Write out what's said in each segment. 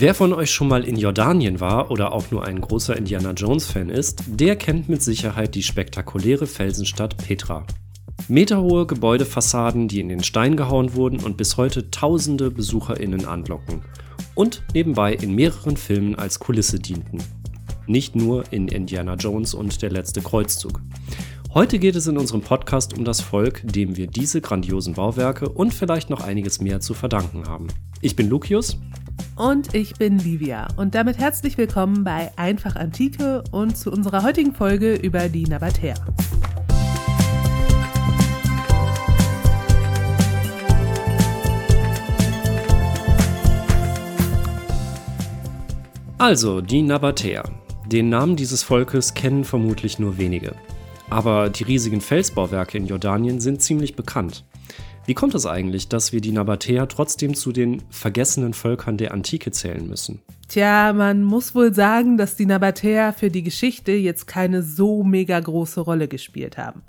Wer von euch schon mal in Jordanien war oder auch nur ein großer Indiana Jones-Fan ist, der kennt mit Sicherheit die spektakuläre Felsenstadt Petra. Meterhohe Gebäudefassaden, die in den Stein gehauen wurden und bis heute tausende BesucherInnen anlocken. Und nebenbei in mehreren Filmen als Kulisse dienten. Nicht nur in Indiana Jones und der letzte Kreuzzug. Heute geht es in unserem Podcast um das Volk, dem wir diese grandiosen Bauwerke und vielleicht noch einiges mehr zu verdanken haben. Ich bin Lucius. Und ich bin Livia. Und damit herzlich willkommen bei Einfach Antike und zu unserer heutigen Folge über die Nabatäer. Also, die Nabatäer. Den Namen dieses Volkes kennen vermutlich nur wenige. Aber die riesigen Felsbauwerke in Jordanien sind ziemlich bekannt. Wie kommt es eigentlich, dass wir die Nabatäer trotzdem zu den vergessenen Völkern der Antike zählen müssen? Tja, man muss wohl sagen, dass die Nabatäer für die Geschichte jetzt keine so mega große Rolle gespielt haben.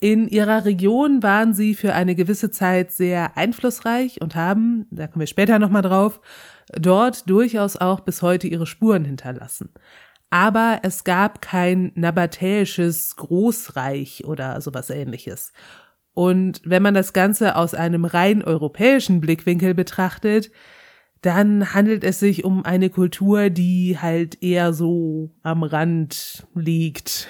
In ihrer Region waren sie für eine gewisse Zeit sehr einflussreich und haben, da kommen wir später nochmal drauf, dort durchaus auch bis heute ihre Spuren hinterlassen. Aber es gab kein nabatäisches Großreich oder sowas ähnliches. Und wenn man das Ganze aus einem rein europäischen Blickwinkel betrachtet, dann handelt es sich um eine Kultur, die halt eher so am Rand liegt.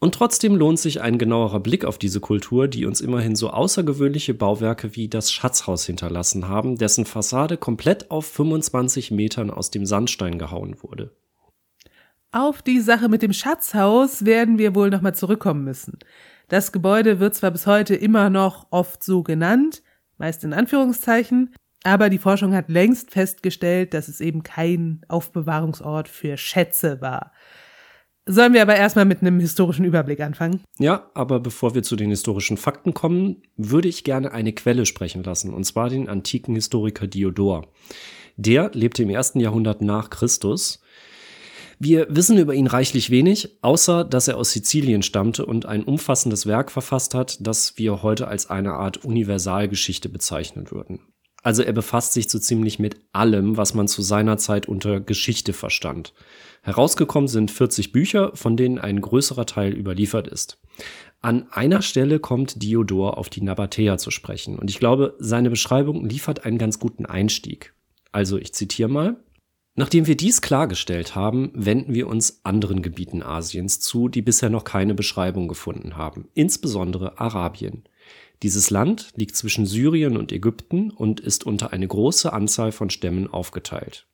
Und trotzdem lohnt sich ein genauerer Blick auf diese Kultur, die uns immerhin so außergewöhnliche Bauwerke wie das Schatzhaus hinterlassen haben, dessen Fassade komplett auf 25 Metern aus dem Sandstein gehauen wurde. Auf die Sache mit dem Schatzhaus werden wir wohl nochmal zurückkommen müssen. Das Gebäude wird zwar bis heute immer noch oft so genannt, meist in Anführungszeichen, aber die Forschung hat längst festgestellt, dass es eben kein Aufbewahrungsort für Schätze war. Sollen wir aber erstmal mit einem historischen Überblick anfangen? Ja, aber bevor wir zu den historischen Fakten kommen, würde ich gerne eine Quelle sprechen lassen, und zwar den antiken Historiker Diodor. Der lebte im ersten Jahrhundert nach Christus wir wissen über ihn reichlich wenig, außer dass er aus Sizilien stammte und ein umfassendes Werk verfasst hat, das wir heute als eine Art Universalgeschichte bezeichnen würden. Also er befasst sich so ziemlich mit allem, was man zu seiner Zeit unter Geschichte verstand. Herausgekommen sind 40 Bücher, von denen ein größerer Teil überliefert ist. An einer Stelle kommt Diodor auf die Nabatäer zu sprechen und ich glaube, seine Beschreibung liefert einen ganz guten Einstieg. Also ich zitiere mal. Nachdem wir dies klargestellt haben, wenden wir uns anderen Gebieten Asiens zu, die bisher noch keine Beschreibung gefunden haben, insbesondere Arabien. Dieses Land liegt zwischen Syrien und Ägypten und ist unter eine große Anzahl von Stämmen aufgeteilt.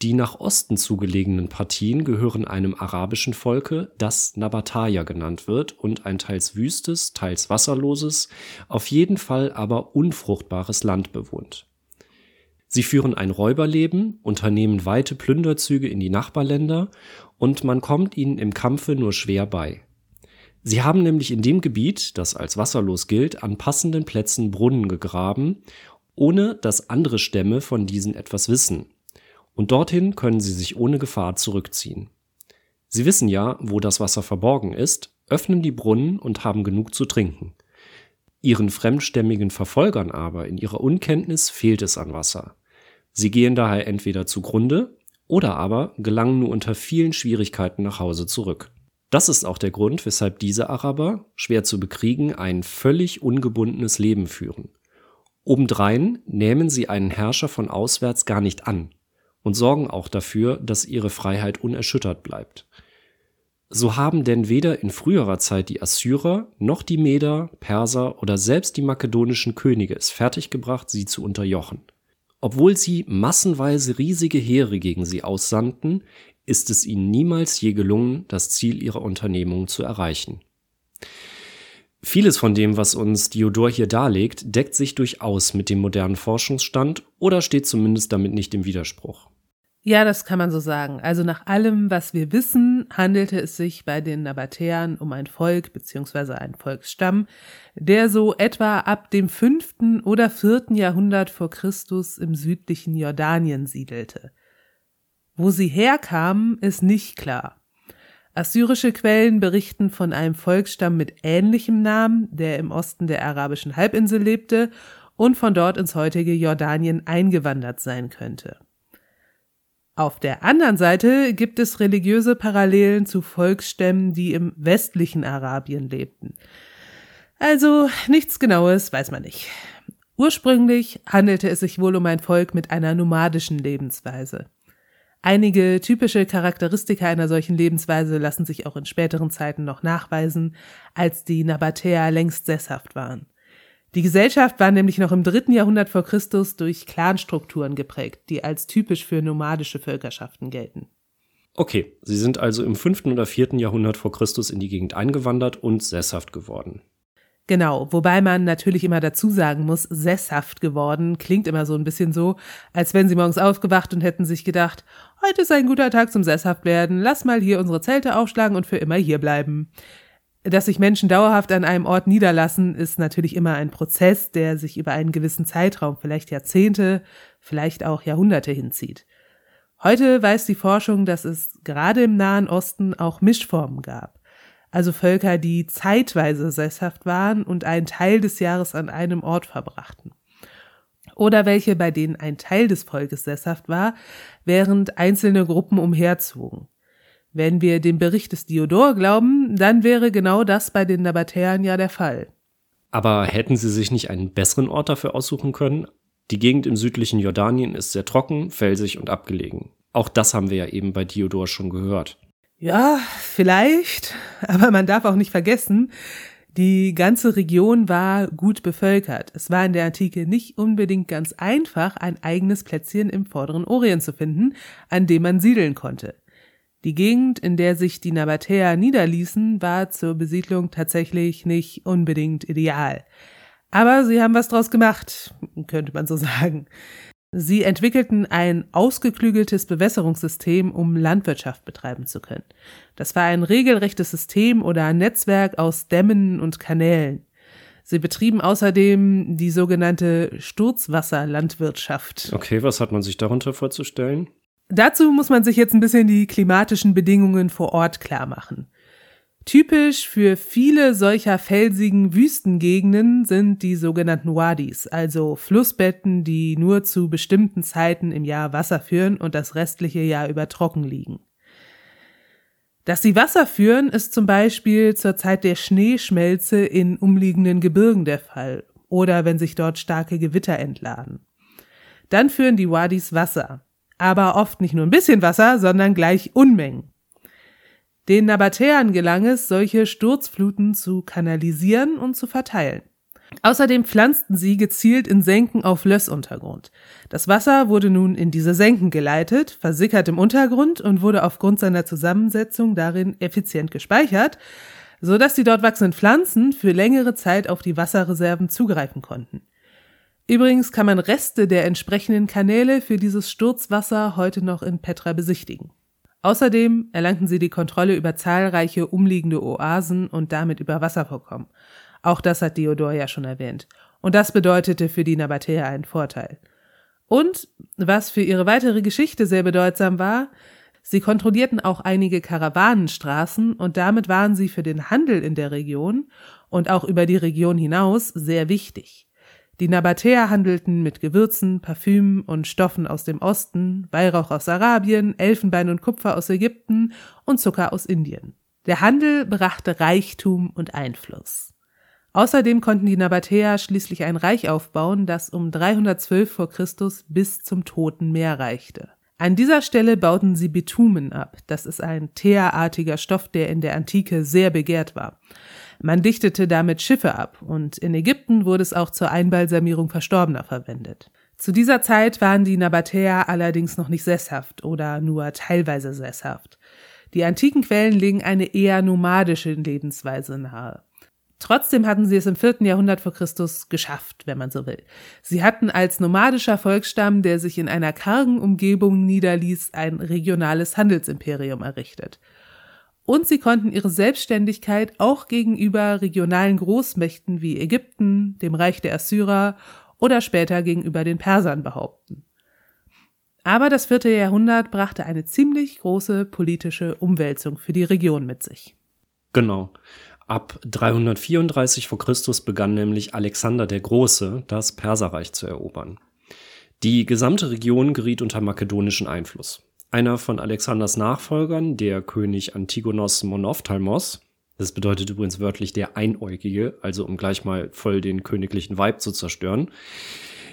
Die nach Osten zugelegenen Partien gehören einem arabischen Volke, das Nabataya genannt wird und ein teils wüstes, teils wasserloses, auf jeden Fall aber unfruchtbares Land bewohnt Sie führen ein Räuberleben, unternehmen weite Plünderzüge in die Nachbarländer und man kommt ihnen im Kampfe nur schwer bei. Sie haben nämlich in dem Gebiet, das als wasserlos gilt, an passenden Plätzen Brunnen gegraben, ohne dass andere Stämme von diesen etwas wissen. Und dorthin können sie sich ohne Gefahr zurückziehen. Sie wissen ja, wo das Wasser verborgen ist, öffnen die Brunnen und haben genug zu trinken. Ihren fremdstämmigen Verfolgern aber in ihrer Unkenntnis fehlt es an Wasser. Sie gehen daher entweder zugrunde oder aber gelangen nur unter vielen Schwierigkeiten nach Hause zurück. Das ist auch der Grund, weshalb diese Araber, schwer zu bekriegen, ein völlig ungebundenes Leben führen. Obendrein nehmen sie einen Herrscher von auswärts gar nicht an und sorgen auch dafür, dass ihre Freiheit unerschüttert bleibt. So haben denn weder in früherer Zeit die Assyrer noch die Meder, Perser oder selbst die makedonischen Könige es fertiggebracht, sie zu unterjochen. Obwohl sie massenweise riesige Heere gegen sie aussandten, ist es ihnen niemals je gelungen, das Ziel ihrer Unternehmung zu erreichen. Vieles von dem, was uns Diodor hier darlegt, deckt sich durchaus mit dem modernen Forschungsstand oder steht zumindest damit nicht im Widerspruch. Ja, das kann man so sagen. Also nach allem, was wir wissen, handelte es sich bei den Nabatäern um ein Volk bzw. ein Volksstamm, der so etwa ab dem fünften oder vierten Jahrhundert vor Christus im südlichen Jordanien siedelte. Wo sie herkamen, ist nicht klar. Assyrische Quellen berichten von einem Volksstamm mit ähnlichem Namen, der im Osten der arabischen Halbinsel lebte und von dort ins heutige Jordanien eingewandert sein könnte. Auf der anderen Seite gibt es religiöse Parallelen zu Volksstämmen, die im westlichen Arabien lebten. Also nichts Genaues weiß man nicht. Ursprünglich handelte es sich wohl um ein Volk mit einer nomadischen Lebensweise. Einige typische Charakteristika einer solchen Lebensweise lassen sich auch in späteren Zeiten noch nachweisen, als die Nabatäer längst sesshaft waren. Die Gesellschaft war nämlich noch im dritten Jahrhundert vor Christus durch Clanstrukturen geprägt, die als typisch für nomadische Völkerschaften gelten. Okay, sie sind also im fünften oder vierten Jahrhundert vor Christus in die Gegend eingewandert und sesshaft geworden. Genau, wobei man natürlich immer dazu sagen muss, sesshaft geworden klingt immer so ein bisschen so, als wenn sie morgens aufgewacht und hätten sich gedacht, heute ist ein guter Tag zum sesshaft werden, lass mal hier unsere Zelte aufschlagen und für immer hier bleiben. Dass sich Menschen dauerhaft an einem Ort niederlassen, ist natürlich immer ein Prozess, der sich über einen gewissen Zeitraum, vielleicht Jahrzehnte, vielleicht auch Jahrhunderte hinzieht. Heute weiß die Forschung, dass es gerade im Nahen Osten auch Mischformen gab also Völker, die zeitweise sesshaft waren und einen Teil des Jahres an einem Ort verbrachten. Oder welche, bei denen ein Teil des Volkes sesshaft war, während einzelne Gruppen umherzogen. Wenn wir dem Bericht des Diodor glauben, dann wäre genau das bei den Nabatäern ja der Fall. Aber hätten sie sich nicht einen besseren Ort dafür aussuchen können? Die Gegend im südlichen Jordanien ist sehr trocken, felsig und abgelegen. Auch das haben wir ja eben bei Diodor schon gehört. Ja, vielleicht, aber man darf auch nicht vergessen, die ganze Region war gut bevölkert. Es war in der Antike nicht unbedingt ganz einfach, ein eigenes Plätzchen im vorderen Orient zu finden, an dem man siedeln konnte. Die Gegend, in der sich die Nabatäer niederließen, war zur Besiedlung tatsächlich nicht unbedingt ideal. Aber sie haben was draus gemacht, könnte man so sagen. Sie entwickelten ein ausgeklügeltes Bewässerungssystem, um Landwirtschaft betreiben zu können. Das war ein regelrechtes System oder ein Netzwerk aus Dämmen und Kanälen. Sie betrieben außerdem die sogenannte Sturzwasserlandwirtschaft. Okay, was hat man sich darunter vorzustellen? Dazu muss man sich jetzt ein bisschen die klimatischen Bedingungen vor Ort klar machen. Typisch für viele solcher felsigen Wüstengegenden sind die sogenannten Wadis, also Flussbetten, die nur zu bestimmten Zeiten im Jahr Wasser führen und das restliche Jahr über trocken liegen. Dass sie Wasser führen, ist zum Beispiel zur Zeit der Schneeschmelze in umliegenden Gebirgen der Fall oder wenn sich dort starke Gewitter entladen. Dann führen die Wadis Wasser, aber oft nicht nur ein bisschen Wasser, sondern gleich Unmengen. Den Nabatäern gelang es, solche Sturzfluten zu kanalisieren und zu verteilen. Außerdem pflanzten sie gezielt in Senken auf Lössuntergrund. Das Wasser wurde nun in diese Senken geleitet, versickert im Untergrund und wurde aufgrund seiner Zusammensetzung darin effizient gespeichert, so dass die dort wachsenden Pflanzen für längere Zeit auf die Wasserreserven zugreifen konnten. Übrigens kann man Reste der entsprechenden Kanäle für dieses Sturzwasser heute noch in Petra besichtigen. Außerdem erlangten sie die Kontrolle über zahlreiche umliegende Oasen und damit über Wasservorkommen. Auch das hat Diodor ja schon erwähnt. Und das bedeutete für die Nabatäer einen Vorteil. Und, was für ihre weitere Geschichte sehr bedeutsam war, sie kontrollierten auch einige Karawanenstraßen und damit waren sie für den Handel in der Region und auch über die Region hinaus sehr wichtig. Die Nabatäer handelten mit Gewürzen, Parfümen und Stoffen aus dem Osten, Weihrauch aus Arabien, Elfenbein und Kupfer aus Ägypten und Zucker aus Indien. Der Handel brachte Reichtum und Einfluss. Außerdem konnten die Nabatäer schließlich ein Reich aufbauen, das um 312 vor Christus bis zum Toten Meer reichte. An dieser Stelle bauten sie Bitumen ab. Das ist ein teerartiger Stoff, der in der Antike sehr begehrt war. Man dichtete damit Schiffe ab und in Ägypten wurde es auch zur Einbalsamierung Verstorbener verwendet. Zu dieser Zeit waren die Nabatäer allerdings noch nicht sesshaft oder nur teilweise sesshaft. Die antiken Quellen legen eine eher nomadische Lebensweise nahe. Trotzdem hatten sie es im vierten Jahrhundert vor Christus geschafft, wenn man so will. Sie hatten als nomadischer Volksstamm, der sich in einer kargen Umgebung niederließ, ein regionales Handelsimperium errichtet und sie konnten ihre Selbstständigkeit auch gegenüber regionalen Großmächten wie Ägypten, dem Reich der Assyrer oder später gegenüber den Persern behaupten. Aber das vierte Jahrhundert brachte eine ziemlich große politische Umwälzung für die Region mit sich. Genau. Ab 334 vor Christus begann nämlich Alexander der Große, das Perserreich zu erobern. Die gesamte Region geriet unter makedonischen Einfluss. Einer von Alexanders Nachfolgern, der König Antigonos Monophthalmos, das bedeutet übrigens wörtlich der Einäugige, also um gleich mal voll den königlichen Vibe zu zerstören.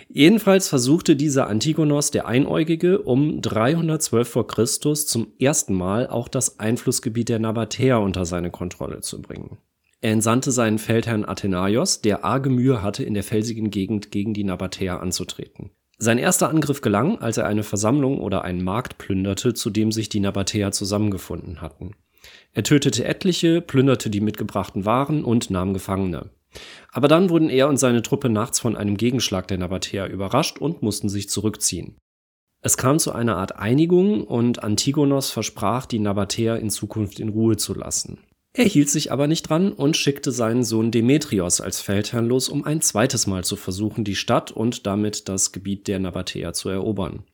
Jedenfalls versuchte dieser Antigonos der Einäugige um 312 vor Christus zum ersten Mal auch das Einflussgebiet der Nabatäer unter seine Kontrolle zu bringen. Er entsandte seinen Feldherrn Athenaios, der arge Mühe hatte, in der felsigen Gegend gegen die Nabatäer anzutreten. Sein erster Angriff gelang, als er eine Versammlung oder einen Markt plünderte, zu dem sich die Nabatäer zusammengefunden hatten. Er tötete etliche, plünderte die mitgebrachten Waren und nahm Gefangene. Aber dann wurden er und seine Truppe nachts von einem Gegenschlag der Nabatäer überrascht und mussten sich zurückziehen. Es kam zu einer Art Einigung und Antigonos versprach, die Nabatäer in Zukunft in Ruhe zu lassen. Er hielt sich aber nicht dran und schickte seinen Sohn Demetrios als Feldherrn los, um ein zweites Mal zu versuchen, die Stadt und damit das Gebiet der Nabatäer zu erobern.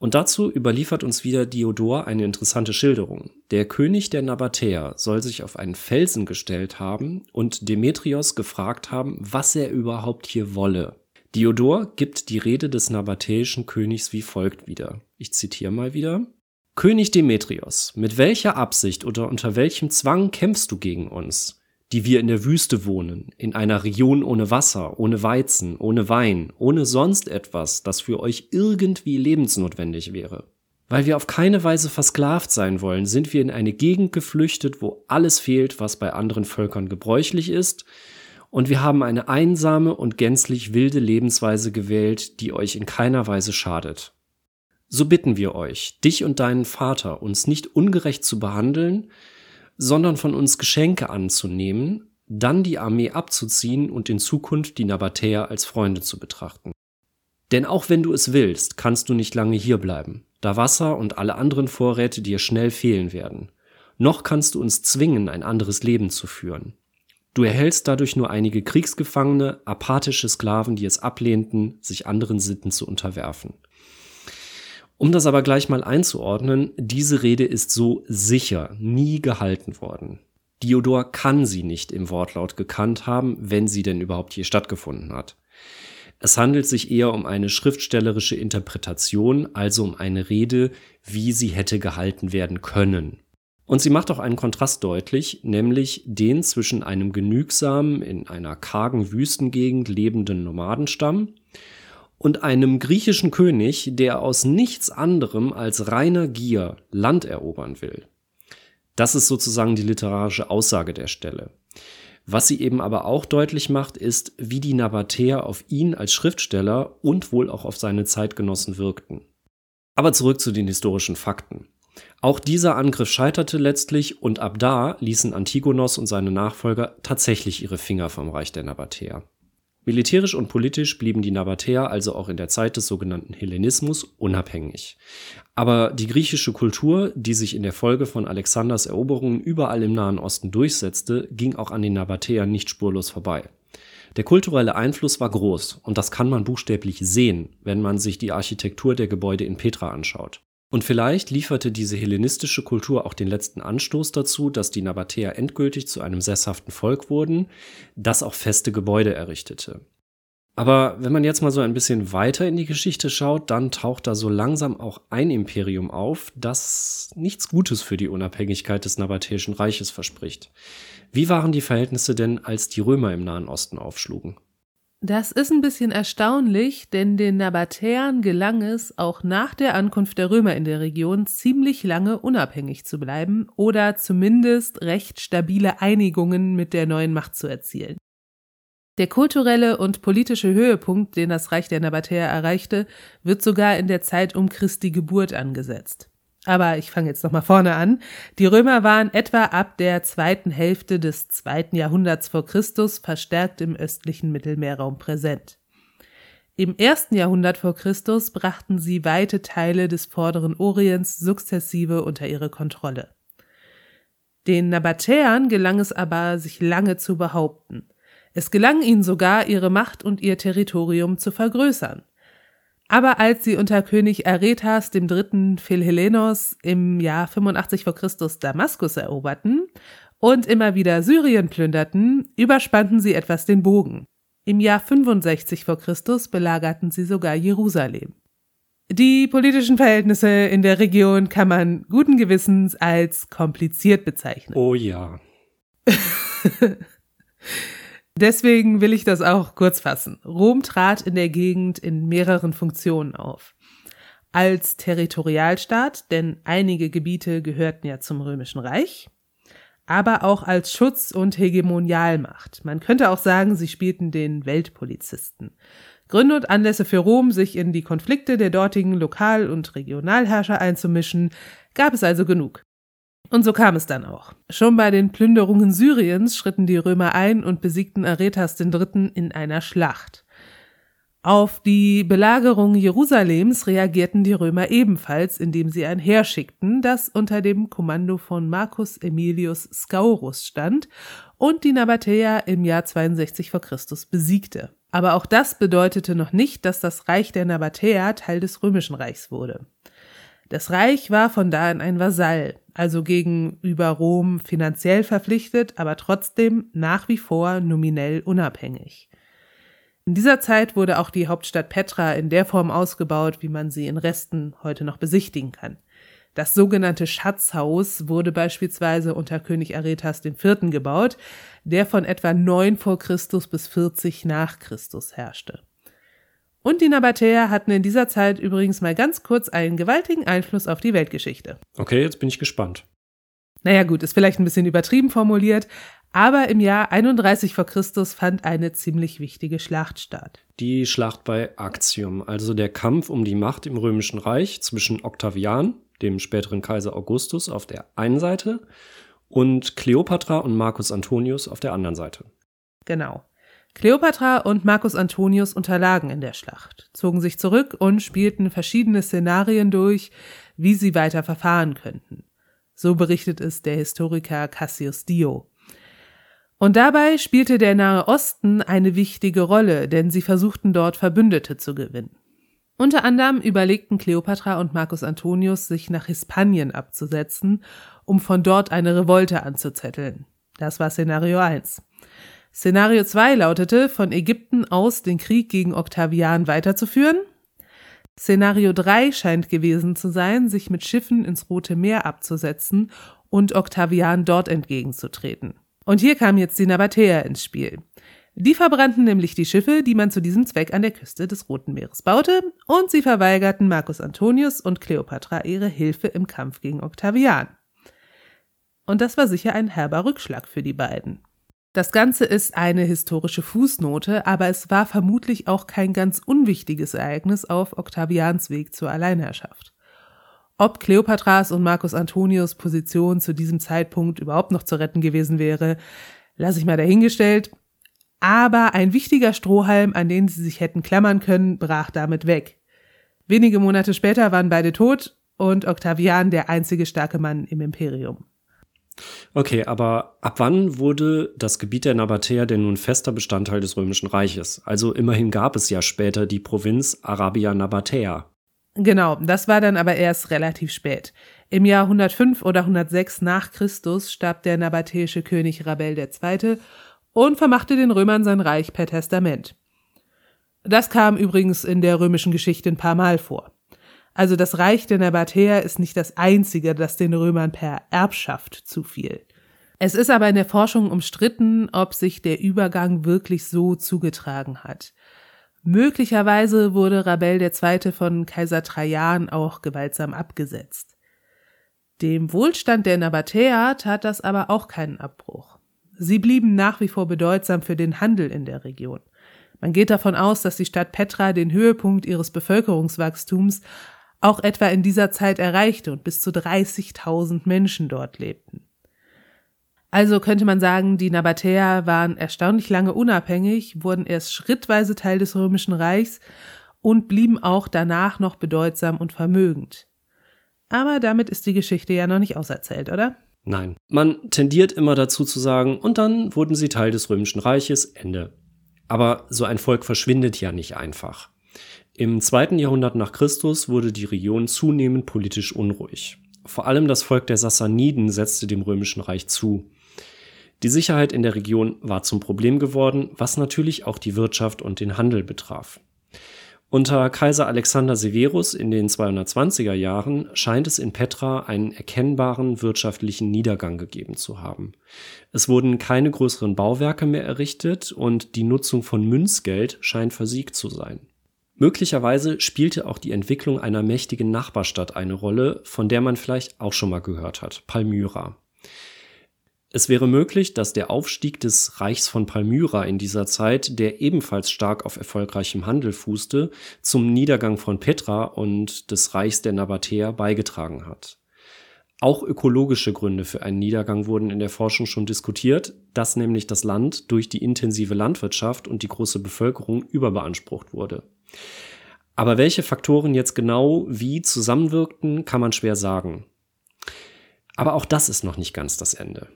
Und dazu überliefert uns wieder Diodor eine interessante Schilderung. Der König der Nabatäer soll sich auf einen Felsen gestellt haben und Demetrios gefragt haben, was er überhaupt hier wolle. Diodor gibt die Rede des nabatäischen Königs wie folgt wieder. Ich zitiere mal wieder. König Demetrios, mit welcher Absicht oder unter welchem Zwang kämpfst du gegen uns? Die wir in der Wüste wohnen, in einer Region ohne Wasser, ohne Weizen, ohne Wein, ohne sonst etwas, das für euch irgendwie lebensnotwendig wäre. Weil wir auf keine Weise versklavt sein wollen, sind wir in eine Gegend geflüchtet, wo alles fehlt, was bei anderen Völkern gebräuchlich ist, und wir haben eine einsame und gänzlich wilde Lebensweise gewählt, die euch in keiner Weise schadet. So bitten wir euch, dich und deinen Vater uns nicht ungerecht zu behandeln, sondern von uns Geschenke anzunehmen, dann die Armee abzuziehen und in Zukunft die Nabatäer als Freunde zu betrachten. Denn auch wenn du es willst, kannst du nicht lange hierbleiben, da Wasser und alle anderen Vorräte dir schnell fehlen werden. Noch kannst du uns zwingen, ein anderes Leben zu führen. Du erhältst dadurch nur einige Kriegsgefangene, apathische Sklaven, die es ablehnten, sich anderen Sitten zu unterwerfen. Um das aber gleich mal einzuordnen, diese Rede ist so sicher nie gehalten worden. Diodor kann sie nicht im Wortlaut gekannt haben, wenn sie denn überhaupt hier stattgefunden hat. Es handelt sich eher um eine schriftstellerische Interpretation, also um eine Rede, wie sie hätte gehalten werden können. Und sie macht auch einen Kontrast deutlich, nämlich den zwischen einem genügsamen, in einer kargen Wüstengegend lebenden Nomadenstamm und einem griechischen König, der aus nichts anderem als reiner Gier Land erobern will. Das ist sozusagen die literarische Aussage der Stelle. Was sie eben aber auch deutlich macht, ist, wie die Nabatäer auf ihn als Schriftsteller und wohl auch auf seine Zeitgenossen wirkten. Aber zurück zu den historischen Fakten. Auch dieser Angriff scheiterte letztlich und ab da ließen Antigonos und seine Nachfolger tatsächlich ihre Finger vom Reich der Nabatäer. Militärisch und politisch blieben die Nabatäer also auch in der Zeit des sogenannten Hellenismus unabhängig. Aber die griechische Kultur, die sich in der Folge von Alexanders Eroberungen überall im Nahen Osten durchsetzte, ging auch an den Nabatäern nicht spurlos vorbei. Der kulturelle Einfluss war groß und das kann man buchstäblich sehen, wenn man sich die Architektur der Gebäude in Petra anschaut. Und vielleicht lieferte diese hellenistische Kultur auch den letzten Anstoß dazu, dass die Nabatäer endgültig zu einem sesshaften Volk wurden, das auch feste Gebäude errichtete. Aber wenn man jetzt mal so ein bisschen weiter in die Geschichte schaut, dann taucht da so langsam auch ein Imperium auf, das nichts Gutes für die Unabhängigkeit des Nabatäischen Reiches verspricht. Wie waren die Verhältnisse denn, als die Römer im Nahen Osten aufschlugen? Das ist ein bisschen erstaunlich, denn den Nabatäern gelang es, auch nach der Ankunft der Römer in der Region ziemlich lange unabhängig zu bleiben oder zumindest recht stabile Einigungen mit der neuen Macht zu erzielen. Der kulturelle und politische Höhepunkt, den das Reich der Nabatäer erreichte, wird sogar in der Zeit um Christi Geburt angesetzt. Aber ich fange jetzt nochmal vorne an. Die Römer waren etwa ab der zweiten Hälfte des zweiten Jahrhunderts vor Christus verstärkt im östlichen Mittelmeerraum präsent. Im ersten Jahrhundert vor Christus brachten sie weite Teile des vorderen Orients sukzessive unter ihre Kontrolle. Den Nabatäern gelang es aber, sich lange zu behaupten. Es gelang ihnen sogar, ihre Macht und ihr Territorium zu vergrößern. Aber als sie unter König Aretas III. Philhellenos im Jahr 85 v. Chr. Damaskus eroberten und immer wieder Syrien plünderten, überspannten sie etwas den Bogen. Im Jahr 65 v. Chr. belagerten sie sogar Jerusalem. Die politischen Verhältnisse in der Region kann man guten Gewissens als kompliziert bezeichnen. Oh ja. Deswegen will ich das auch kurz fassen. Rom trat in der Gegend in mehreren Funktionen auf. Als Territorialstaat, denn einige Gebiete gehörten ja zum Römischen Reich, aber auch als Schutz- und Hegemonialmacht. Man könnte auch sagen, sie spielten den Weltpolizisten. Gründe und Anlässe für Rom, sich in die Konflikte der dortigen Lokal- und Regionalherrscher einzumischen, gab es also genug. Und so kam es dann auch. Schon bei den Plünderungen Syriens schritten die Römer ein und besiegten Aretas III. in einer Schlacht. Auf die Belagerung Jerusalems reagierten die Römer ebenfalls, indem sie ein Heer schickten, das unter dem Kommando von Marcus Aemilius Scaurus stand und die Nabatäer im Jahr 62 v. Chr. besiegte. Aber auch das bedeutete noch nicht, dass das Reich der Nabatäer Teil des Römischen Reichs wurde. Das Reich war von da an ein Vasall, also gegenüber Rom finanziell verpflichtet, aber trotzdem nach wie vor nominell unabhängig. In dieser Zeit wurde auch die Hauptstadt Petra in der Form ausgebaut, wie man sie in Resten heute noch besichtigen kann. Das sogenannte Schatzhaus wurde beispielsweise unter König Aretas IV. gebaut, der von etwa 9 vor Christus bis 40 nach Christus herrschte. Und die Nabatäer hatten in dieser Zeit übrigens mal ganz kurz einen gewaltigen Einfluss auf die Weltgeschichte. Okay, jetzt bin ich gespannt. Naja gut, ist vielleicht ein bisschen übertrieben formuliert, aber im Jahr 31 vor Christus fand eine ziemlich wichtige Schlacht statt. Die Schlacht bei Actium, also der Kampf um die Macht im Römischen Reich zwischen Octavian, dem späteren Kaiser Augustus, auf der einen Seite und Kleopatra und Marcus Antonius auf der anderen Seite. Genau. Kleopatra und Marcus Antonius unterlagen in der Schlacht, zogen sich zurück und spielten verschiedene Szenarien durch, wie sie weiter verfahren könnten. So berichtet es der Historiker Cassius Dio. Und dabei spielte der Nahe Osten eine wichtige Rolle, denn sie versuchten dort Verbündete zu gewinnen. Unter anderem überlegten Kleopatra und Marcus Antonius, sich nach Hispanien abzusetzen, um von dort eine Revolte anzuzetteln. Das war Szenario 1. Szenario 2 lautete, von Ägypten aus den Krieg gegen Octavian weiterzuführen. Szenario 3 scheint gewesen zu sein, sich mit Schiffen ins Rote Meer abzusetzen und Octavian dort entgegenzutreten. Und hier kam jetzt die Nabatäer ins Spiel. Die verbrannten nämlich die Schiffe, die man zu diesem Zweck an der Küste des Roten Meeres baute, und sie verweigerten Marcus Antonius und Kleopatra ihre Hilfe im Kampf gegen Octavian. Und das war sicher ein herber Rückschlag für die beiden. Das Ganze ist eine historische Fußnote, aber es war vermutlich auch kein ganz unwichtiges Ereignis auf Octavians Weg zur Alleinherrschaft. Ob Kleopatras und Marcus Antonius Position zu diesem Zeitpunkt überhaupt noch zu retten gewesen wäre, lasse ich mal dahingestellt, aber ein wichtiger Strohhalm, an den sie sich hätten klammern können, brach damit weg. Wenige Monate später waren beide tot und Octavian der einzige starke Mann im Imperium. Okay, aber ab wann wurde das Gebiet der Nabatäer denn nun fester Bestandteil des Römischen Reiches? Also immerhin gab es ja später die Provinz Arabia Nabatäa. Genau, das war dann aber erst relativ spät. Im Jahr 105 oder 106 nach Christus starb der nabatäische König Rabel II und vermachte den Römern sein Reich per Testament. Das kam übrigens in der römischen Geschichte ein paar Mal vor. Also das Reich der Nabatäer ist nicht das einzige, das den Römern per Erbschaft zufiel. Es ist aber in der Forschung umstritten, ob sich der Übergang wirklich so zugetragen hat. Möglicherweise wurde Rabel II. von Kaiser Trajan auch gewaltsam abgesetzt. Dem Wohlstand der Nabatäer tat das aber auch keinen Abbruch. Sie blieben nach wie vor bedeutsam für den Handel in der Region. Man geht davon aus, dass die Stadt Petra den Höhepunkt ihres Bevölkerungswachstums auch etwa in dieser Zeit erreichte und bis zu 30.000 Menschen dort lebten. Also könnte man sagen, die Nabatäer waren erstaunlich lange unabhängig, wurden erst schrittweise Teil des Römischen Reichs und blieben auch danach noch bedeutsam und vermögend. Aber damit ist die Geschichte ja noch nicht auserzählt, oder? Nein, man tendiert immer dazu zu sagen, und dann wurden sie Teil des Römischen Reiches, Ende. Aber so ein Volk verschwindet ja nicht einfach. Im zweiten Jahrhundert nach Christus wurde die Region zunehmend politisch unruhig. Vor allem das Volk der Sassaniden setzte dem Römischen Reich zu. Die Sicherheit in der Region war zum Problem geworden, was natürlich auch die Wirtschaft und den Handel betraf. Unter Kaiser Alexander Severus in den 220er Jahren scheint es in Petra einen erkennbaren wirtschaftlichen Niedergang gegeben zu haben. Es wurden keine größeren Bauwerke mehr errichtet und die Nutzung von Münzgeld scheint versiegt zu sein. Möglicherweise spielte auch die Entwicklung einer mächtigen Nachbarstadt eine Rolle, von der man vielleicht auch schon mal gehört hat, Palmyra. Es wäre möglich, dass der Aufstieg des Reichs von Palmyra in dieser Zeit, der ebenfalls stark auf erfolgreichem Handel fußte, zum Niedergang von Petra und des Reichs der Nabatäer beigetragen hat. Auch ökologische Gründe für einen Niedergang wurden in der Forschung schon diskutiert, dass nämlich das Land durch die intensive Landwirtschaft und die große Bevölkerung überbeansprucht wurde. Aber welche Faktoren jetzt genau wie zusammenwirkten, kann man schwer sagen. Aber auch das ist noch nicht ganz das Ende.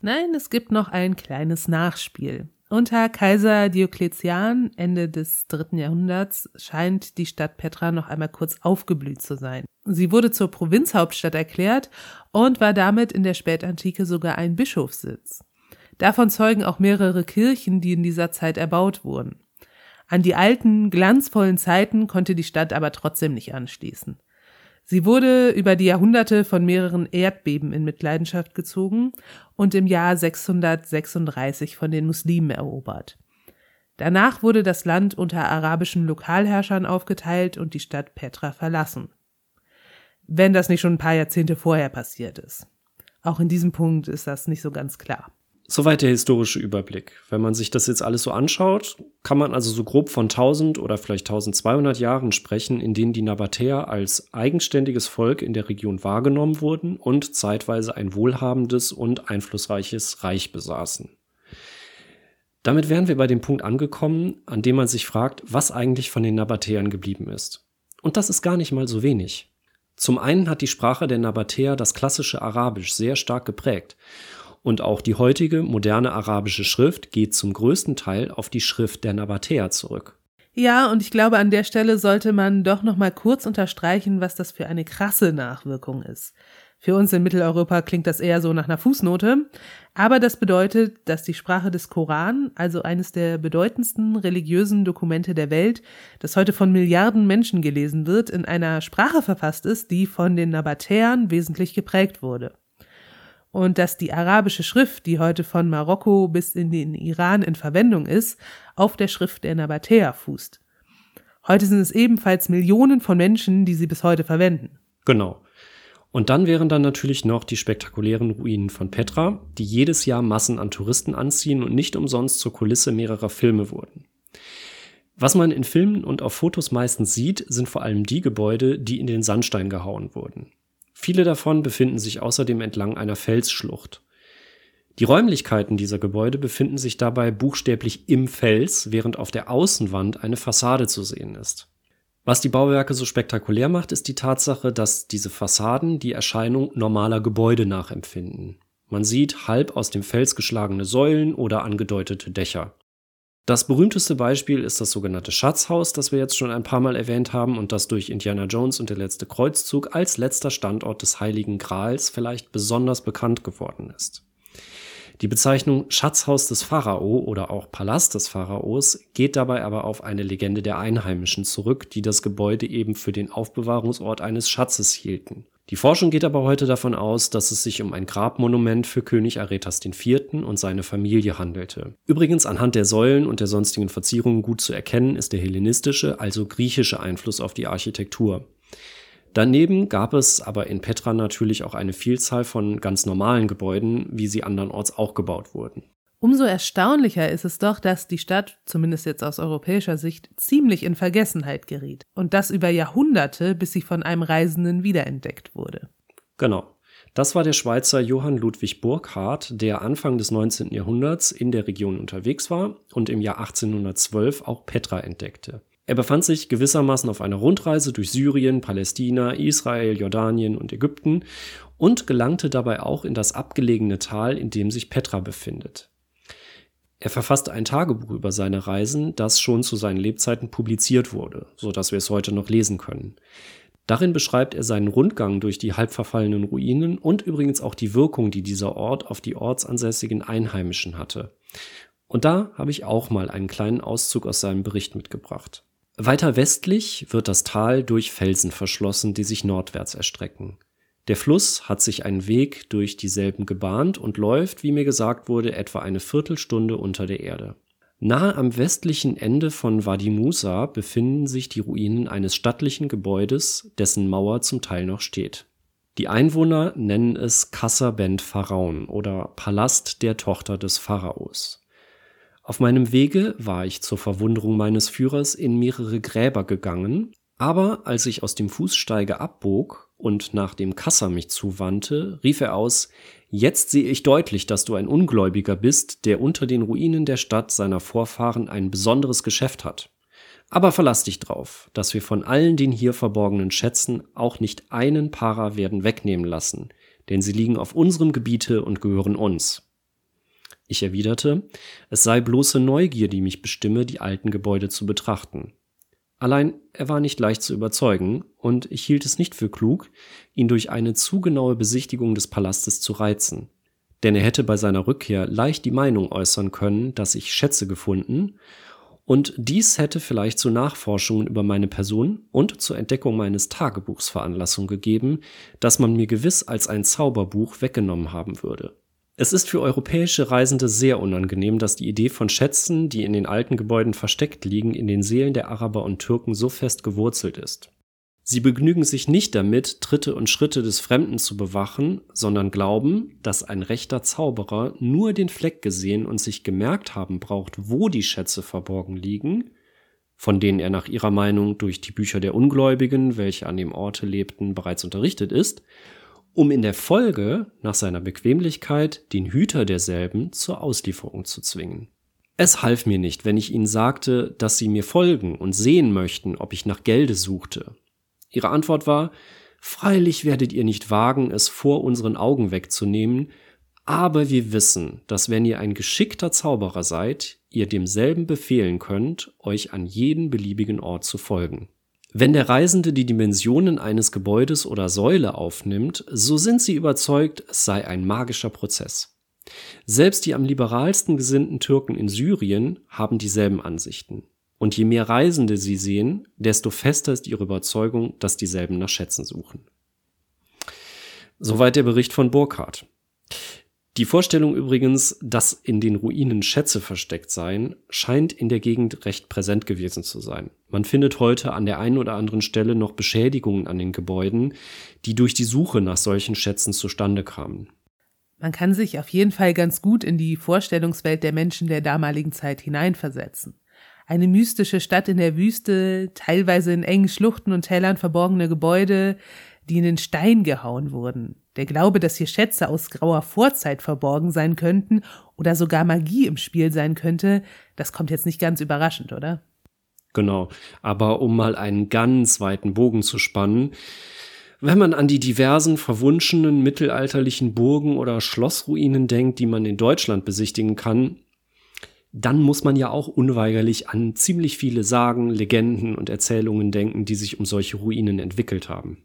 Nein, es gibt noch ein kleines Nachspiel. Unter Kaiser Diokletian Ende des dritten Jahrhunderts scheint die Stadt Petra noch einmal kurz aufgeblüht zu sein. Sie wurde zur Provinzhauptstadt erklärt und war damit in der Spätantike sogar ein Bischofssitz. Davon zeugen auch mehrere Kirchen, die in dieser Zeit erbaut wurden. An die alten, glanzvollen Zeiten konnte die Stadt aber trotzdem nicht anschließen. Sie wurde über die Jahrhunderte von mehreren Erdbeben in Mitleidenschaft gezogen und im Jahr 636 von den Muslimen erobert. Danach wurde das Land unter arabischen Lokalherrschern aufgeteilt und die Stadt Petra verlassen. Wenn das nicht schon ein paar Jahrzehnte vorher passiert ist. Auch in diesem Punkt ist das nicht so ganz klar. Soweit der historische Überblick. Wenn man sich das jetzt alles so anschaut, kann man also so grob von 1000 oder vielleicht 1200 Jahren sprechen, in denen die Nabatäer als eigenständiges Volk in der Region wahrgenommen wurden und zeitweise ein wohlhabendes und einflussreiches Reich besaßen. Damit wären wir bei dem Punkt angekommen, an dem man sich fragt, was eigentlich von den Nabatäern geblieben ist. Und das ist gar nicht mal so wenig. Zum einen hat die Sprache der Nabatäer das klassische Arabisch sehr stark geprägt und auch die heutige moderne arabische Schrift geht zum größten Teil auf die Schrift der Nabatäer zurück. Ja, und ich glaube, an der Stelle sollte man doch noch mal kurz unterstreichen, was das für eine krasse Nachwirkung ist. Für uns in Mitteleuropa klingt das eher so nach einer Fußnote, aber das bedeutet, dass die Sprache des Koran, also eines der bedeutendsten religiösen Dokumente der Welt, das heute von Milliarden Menschen gelesen wird, in einer Sprache verfasst ist, die von den Nabatäern wesentlich geprägt wurde und dass die arabische Schrift, die heute von Marokko bis in den Iran in Verwendung ist, auf der Schrift der Nabatäer fußt. Heute sind es ebenfalls Millionen von Menschen, die sie bis heute verwenden. Genau. Und dann wären dann natürlich noch die spektakulären Ruinen von Petra, die jedes Jahr Massen an Touristen anziehen und nicht umsonst zur Kulisse mehrerer Filme wurden. Was man in Filmen und auf Fotos meistens sieht, sind vor allem die Gebäude, die in den Sandstein gehauen wurden. Viele davon befinden sich außerdem entlang einer Felsschlucht. Die Räumlichkeiten dieser Gebäude befinden sich dabei buchstäblich im Fels, während auf der Außenwand eine Fassade zu sehen ist. Was die Bauwerke so spektakulär macht, ist die Tatsache, dass diese Fassaden die Erscheinung normaler Gebäude nachempfinden. Man sieht halb aus dem Fels geschlagene Säulen oder angedeutete Dächer. Das berühmteste Beispiel ist das sogenannte Schatzhaus, das wir jetzt schon ein paar Mal erwähnt haben und das durch Indiana Jones und der letzte Kreuzzug als letzter Standort des Heiligen Grals vielleicht besonders bekannt geworden ist. Die Bezeichnung Schatzhaus des Pharao oder auch Palast des Pharaos geht dabei aber auf eine Legende der Einheimischen zurück, die das Gebäude eben für den Aufbewahrungsort eines Schatzes hielten. Die Forschung geht aber heute davon aus, dass es sich um ein Grabmonument für König Aretas IV. und seine Familie handelte. Übrigens anhand der Säulen und der sonstigen Verzierungen gut zu erkennen ist der hellenistische, also griechische Einfluss auf die Architektur. Daneben gab es aber in Petra natürlich auch eine Vielzahl von ganz normalen Gebäuden, wie sie andernorts auch gebaut wurden. Umso erstaunlicher ist es doch, dass die Stadt, zumindest jetzt aus europäischer Sicht, ziemlich in Vergessenheit geriet. Und das über Jahrhunderte, bis sie von einem Reisenden wiederentdeckt wurde. Genau. Das war der Schweizer Johann Ludwig Burckhardt, der Anfang des 19. Jahrhunderts in der Region unterwegs war und im Jahr 1812 auch Petra entdeckte. Er befand sich gewissermaßen auf einer Rundreise durch Syrien, Palästina, Israel, Jordanien und Ägypten und gelangte dabei auch in das abgelegene Tal, in dem sich Petra befindet. Er verfasste ein Tagebuch über seine Reisen, das schon zu seinen Lebzeiten publiziert wurde, so dass wir es heute noch lesen können. Darin beschreibt er seinen Rundgang durch die halb verfallenen Ruinen und übrigens auch die Wirkung, die dieser Ort auf die ortsansässigen Einheimischen hatte. Und da habe ich auch mal einen kleinen Auszug aus seinem Bericht mitgebracht. Weiter westlich wird das Tal durch Felsen verschlossen, die sich nordwärts erstrecken. Der Fluss hat sich einen Weg durch dieselben gebahnt und läuft, wie mir gesagt wurde, etwa eine Viertelstunde unter der Erde. Nahe am westlichen Ende von Wadi Musa befinden sich die Ruinen eines stattlichen Gebäudes, dessen Mauer zum Teil noch steht. Die Einwohner nennen es Kasser Bent Pharaon oder Palast der Tochter des Pharaos. Auf meinem Wege war ich zur Verwunderung meines Führers in mehrere Gräber gegangen, aber als ich aus dem Fußsteige abbog und nach dem Kasser mich zuwandte, rief er aus Jetzt sehe ich deutlich, dass du ein Ungläubiger bist, der unter den Ruinen der Stadt seiner Vorfahren ein besonderes Geschäft hat. Aber verlass dich drauf, dass wir von allen den hier verborgenen Schätzen auch nicht einen Para werden wegnehmen lassen, denn sie liegen auf unserem Gebiete und gehören uns. Ich erwiderte, es sei bloße Neugier, die mich bestimme, die alten Gebäude zu betrachten. Allein er war nicht leicht zu überzeugen, und ich hielt es nicht für klug, ihn durch eine zu genaue Besichtigung des Palastes zu reizen. Denn er hätte bei seiner Rückkehr leicht die Meinung äußern können, dass ich Schätze gefunden, und dies hätte vielleicht zu Nachforschungen über meine Person und zur Entdeckung meines Tagebuchs Veranlassung gegeben, das man mir gewiss als ein Zauberbuch weggenommen haben würde. Es ist für europäische Reisende sehr unangenehm, dass die Idee von Schätzen, die in den alten Gebäuden versteckt liegen, in den Seelen der Araber und Türken so fest gewurzelt ist. Sie begnügen sich nicht damit, Tritte und Schritte des Fremden zu bewachen, sondern glauben, dass ein rechter Zauberer nur den Fleck gesehen und sich gemerkt haben braucht, wo die Schätze verborgen liegen, von denen er nach ihrer Meinung durch die Bücher der Ungläubigen, welche an dem Orte lebten, bereits unterrichtet ist, um in der Folge nach seiner Bequemlichkeit den Hüter derselben zur Auslieferung zu zwingen. Es half mir nicht, wenn ich ihnen sagte, dass sie mir folgen und sehen möchten, ob ich nach Gelde suchte. Ihre Antwort war, Freilich werdet ihr nicht wagen, es vor unseren Augen wegzunehmen, aber wir wissen, dass wenn ihr ein geschickter Zauberer seid, ihr demselben befehlen könnt, euch an jeden beliebigen Ort zu folgen. Wenn der Reisende die Dimensionen eines Gebäudes oder Säule aufnimmt, so sind sie überzeugt, es sei ein magischer Prozess. Selbst die am liberalsten gesinnten Türken in Syrien haben dieselben Ansichten. Und je mehr Reisende sie sehen, desto fester ist ihre Überzeugung, dass dieselben nach Schätzen suchen. Soweit der Bericht von Burkhardt. Die Vorstellung übrigens, dass in den Ruinen Schätze versteckt seien, scheint in der Gegend recht präsent gewesen zu sein. Man findet heute an der einen oder anderen Stelle noch Beschädigungen an den Gebäuden, die durch die Suche nach solchen Schätzen zustande kamen. Man kann sich auf jeden Fall ganz gut in die Vorstellungswelt der Menschen der damaligen Zeit hineinversetzen. Eine mystische Stadt in der Wüste, teilweise in engen Schluchten und Tälern verborgene Gebäude, die in den Stein gehauen wurden. Der Glaube, dass hier Schätze aus grauer Vorzeit verborgen sein könnten oder sogar Magie im Spiel sein könnte, das kommt jetzt nicht ganz überraschend, oder? Genau. Aber um mal einen ganz weiten Bogen zu spannen, wenn man an die diversen verwunschenen mittelalterlichen Burgen oder Schlossruinen denkt, die man in Deutschland besichtigen kann, dann muss man ja auch unweigerlich an ziemlich viele Sagen, Legenden und Erzählungen denken, die sich um solche Ruinen entwickelt haben.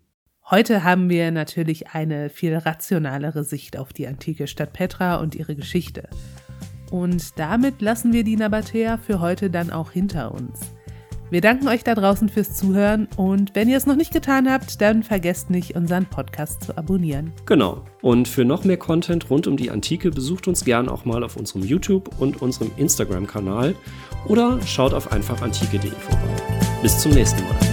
Heute haben wir natürlich eine viel rationalere Sicht auf die antike Stadt Petra und ihre Geschichte. Und damit lassen wir die Nabatäer für heute dann auch hinter uns. Wir danken euch da draußen fürs Zuhören und wenn ihr es noch nicht getan habt, dann vergesst nicht, unseren Podcast zu abonnieren. Genau. Und für noch mehr Content rund um die Antike besucht uns gern auch mal auf unserem YouTube und unserem Instagram-Kanal oder schaut auf einfachantike.de vorbei. Bis zum nächsten Mal.